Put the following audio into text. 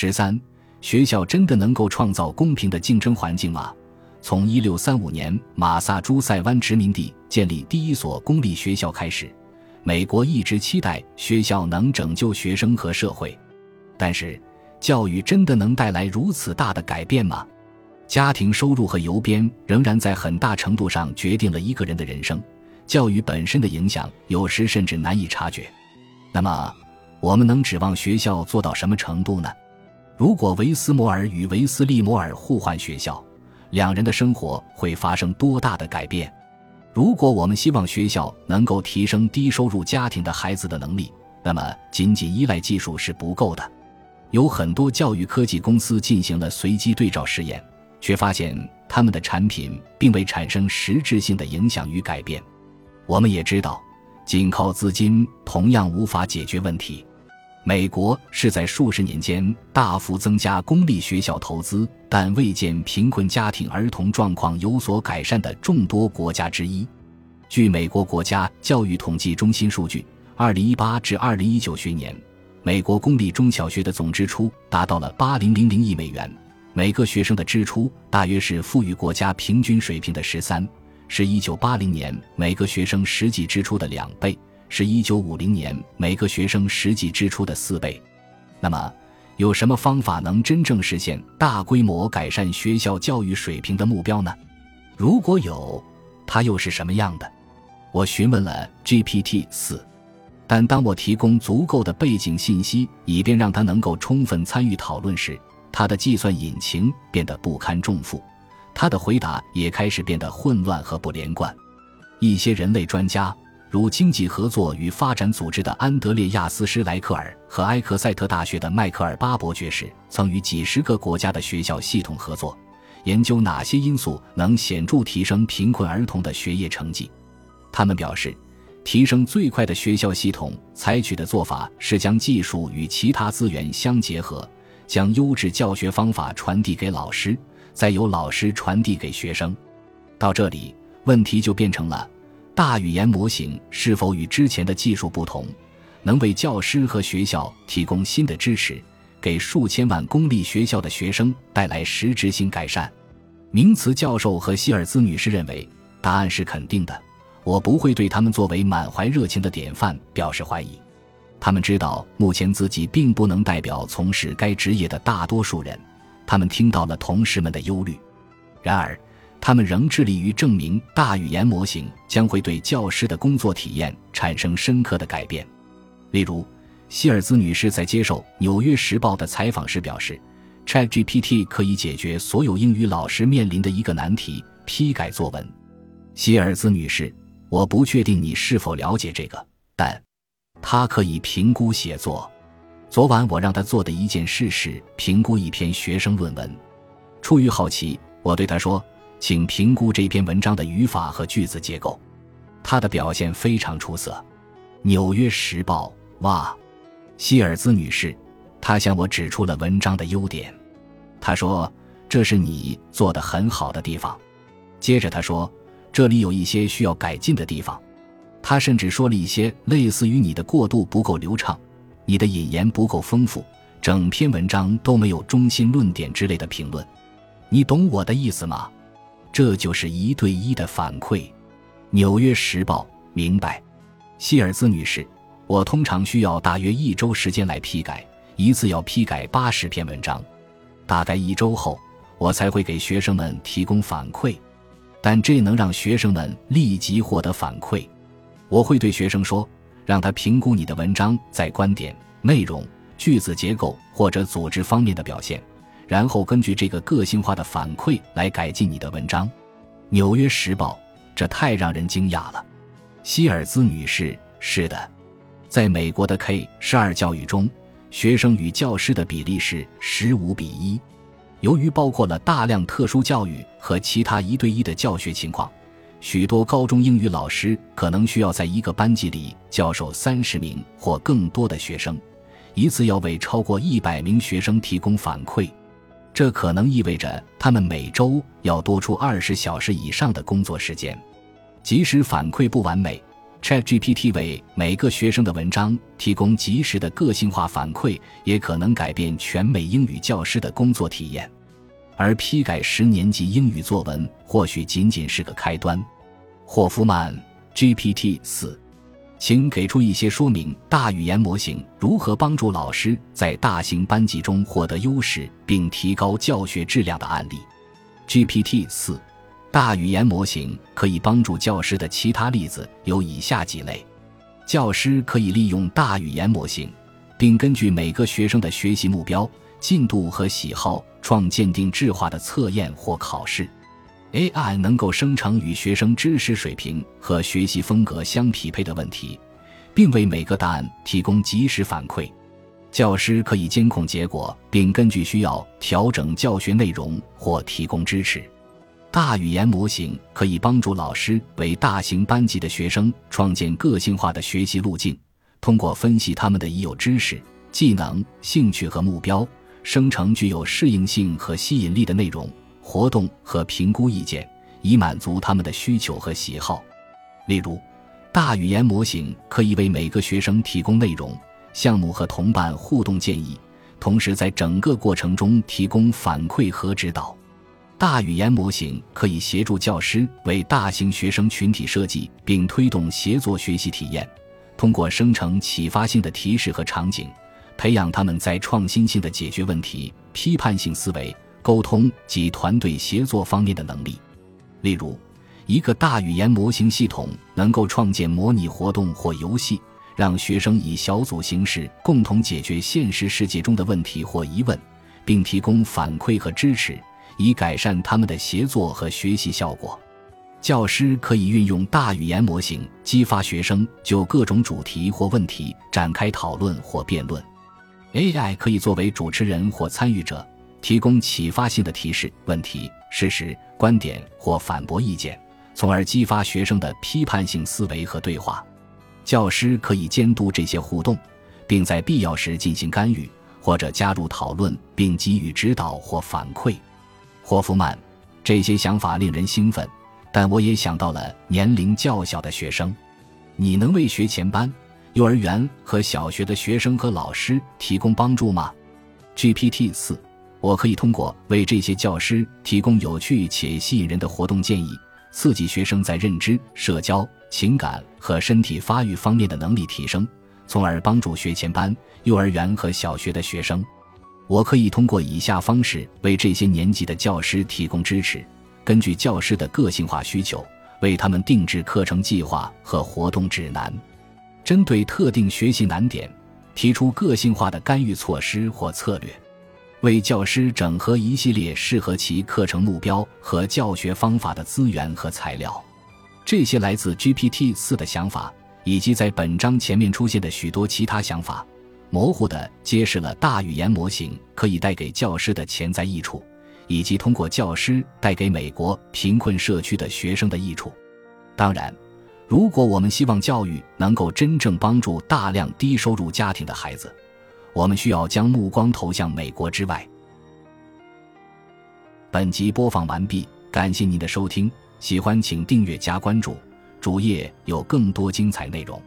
十三，学校真的能够创造公平的竞争环境吗？从一六三五年马萨诸塞湾殖民地建立第一所公立学校开始，美国一直期待学校能拯救学生和社会。但是，教育真的能带来如此大的改变吗？家庭收入和邮编仍然在很大程度上决定了一个人的人生。教育本身的影响有时甚至难以察觉。那么，我们能指望学校做到什么程度呢？如果维斯摩尔与维斯利摩尔互换学校，两人的生活会发生多大的改变？如果我们希望学校能够提升低收入家庭的孩子的能力，那么仅仅依赖技术是不够的。有很多教育科技公司进行了随机对照试验。却发现他们的产品并未产生实质性的影响与改变。我们也知道，仅靠资金同样无法解决问题。美国是在数十年间大幅增加公立学校投资，但未见贫困家庭儿童状况有所改善的众多国家之一。据美国国家教育统计中心数据，二零一八至二零一九学年，美国公立中小学的总支出达到了八零零零亿美元。每个学生的支出大约是富裕国家平均水平的十三，是一九八零年每个学生实际支出的两倍，是一九五零年每个学生实际支出的四倍。那么，有什么方法能真正实现大规模改善学校教育水平的目标呢？如果有，它又是什么样的？我询问了 GPT 四，但当我提供足够的背景信息，以便让它能够充分参与讨论时，他的计算引擎变得不堪重负，他的回答也开始变得混乱和不连贯。一些人类专家，如经济合作与发展组织的安德烈亚斯·施莱克尔和埃克塞特大学的迈克尔·巴伯爵士，曾与几十个国家的学校系统合作，研究哪些因素能显著提升贫困儿童的学业成绩。他们表示，提升最快的学校系统采取的做法是将技术与其他资源相结合。将优质教学方法传递给老师，再由老师传递给学生。到这里，问题就变成了：大语言模型是否与之前的技术不同，能为教师和学校提供新的支持，给数千万公立学校的学生带来实质性改善？名词教授和希尔兹女士认为，答案是肯定的。我不会对他们作为满怀热情的典范表示怀疑。他们知道，目前自己并不能代表从事该职业的大多数人。他们听到了同事们的忧虑，然而，他们仍致力于证明大语言模型将会对教师的工作体验产生深刻的改变。例如，希尔兹女士在接受《纽约时报》的采访时表示：“ChatGPT 可以解决所有英语老师面临的一个难题——批改作文。”希尔兹女士，我不确定你是否了解这个，但。他可以评估写作。昨晚我让他做的一件事是评估一篇学生论文。出于好奇，我对他说：“请评估这篇文章的语法和句子结构。”他的表现非常出色。《纽约时报》哇，希尔兹女士，她向我指出了文章的优点。她说：“这是你做的很好的地方。”接着她说：“这里有一些需要改进的地方。”他甚至说了一些类似于“你的过渡不够流畅，你的引言不够丰富，整篇文章都没有中心论点”之类的评论。你懂我的意思吗？这就是一对一的反馈。《纽约时报》明白，希尔兹女士，我通常需要大约一周时间来批改，一次要批改八十篇文章。大概一周后，我才会给学生们提供反馈，但这能让学生们立即获得反馈。我会对学生说，让他评估你的文章在观点、内容、句子结构或者组织方面的表现，然后根据这个个性化的反馈来改进你的文章。《纽约时报》这太让人惊讶了。希尔兹女士，是的，在美国的 K 十二教育中，学生与教师的比例是十五比一。由于包括了大量特殊教育和其他一对一的教学情况。许多高中英语老师可能需要在一个班级里教授三十名或更多的学生，一次要为超过一百名学生提供反馈，这可能意味着他们每周要多出二十小时以上的工作时间。即使反馈不完美，ChatGPT 为每个学生的文章提供及时的个性化反馈，也可能改变全美英语教师的工作体验。而批改十年级英语作文或许仅仅是个开端。霍夫曼 GPT 四，请给出一些说明大语言模型如何帮助老师在大型班级中获得优势并提高教学质量的案例。GPT 四。大语言模型可以帮助教师的其他例子有以下几类：教师可以利用大语言模型，并根据每个学生的学习目标、进度和喜好创建定制化的测验或考试。AI 能够生成与学生知识水平和学习风格相匹配的问题，并为每个答案提供及时反馈。教师可以监控结果，并根据需要调整教学内容或提供支持。大语言模型可以帮助老师为大型班级的学生创建个性化的学习路径，通过分析他们的已有知识、技能、兴趣和目标，生成具有适应性和吸引力的内容、活动和评估意见，以满足他们的需求和喜好。例如，大语言模型可以为每个学生提供内容、项目和同伴互动建议，同时在整个过程中提供反馈和指导。大语言模型可以协助教师为大型学生群体设计并推动协作学习体验，通过生成启发性的提示和场景，培养他们在创新性的解决问题、批判性思维、沟通及团队协作方面的能力。例如，一个大语言模型系统能够创建模拟活动或游戏，让学生以小组形式共同解决现实世界中的问题或疑问，并提供反馈和支持。以改善他们的协作和学习效果。教师可以运用大语言模型激发学生就各种主题或问题展开讨论或辩论。AI 可以作为主持人或参与者，提供启发性的提示、问题、事实、观点或反驳意见，从而激发学生的批判性思维和对话。教师可以监督这些互动，并在必要时进行干预或者加入讨论，并给予指导或反馈。霍夫曼，这些想法令人兴奋，但我也想到了年龄较小的学生。你能为学前班、幼儿园和小学的学生和老师提供帮助吗？GPT 四，我可以通过为这些教师提供有趣且吸引人的活动建议，刺激学生在认知、社交、情感和身体发育方面的能力提升，从而帮助学前班、幼儿园和小学的学生。我可以通过以下方式为这些年级的教师提供支持：根据教师的个性化需求，为他们定制课程计划和活动指南；针对特定学习难点，提出个性化的干预措施或策略；为教师整合一系列适合其课程目标和教学方法的资源和材料。这些来自 GPT 四的想法，以及在本章前面出现的许多其他想法。模糊地揭示了大语言模型可以带给教师的潜在益处，以及通过教师带给美国贫困社区的学生的益处。当然，如果我们希望教育能够真正帮助大量低收入家庭的孩子，我们需要将目光投向美国之外。本集播放完毕，感谢您的收听，喜欢请订阅加关注，主页有更多精彩内容。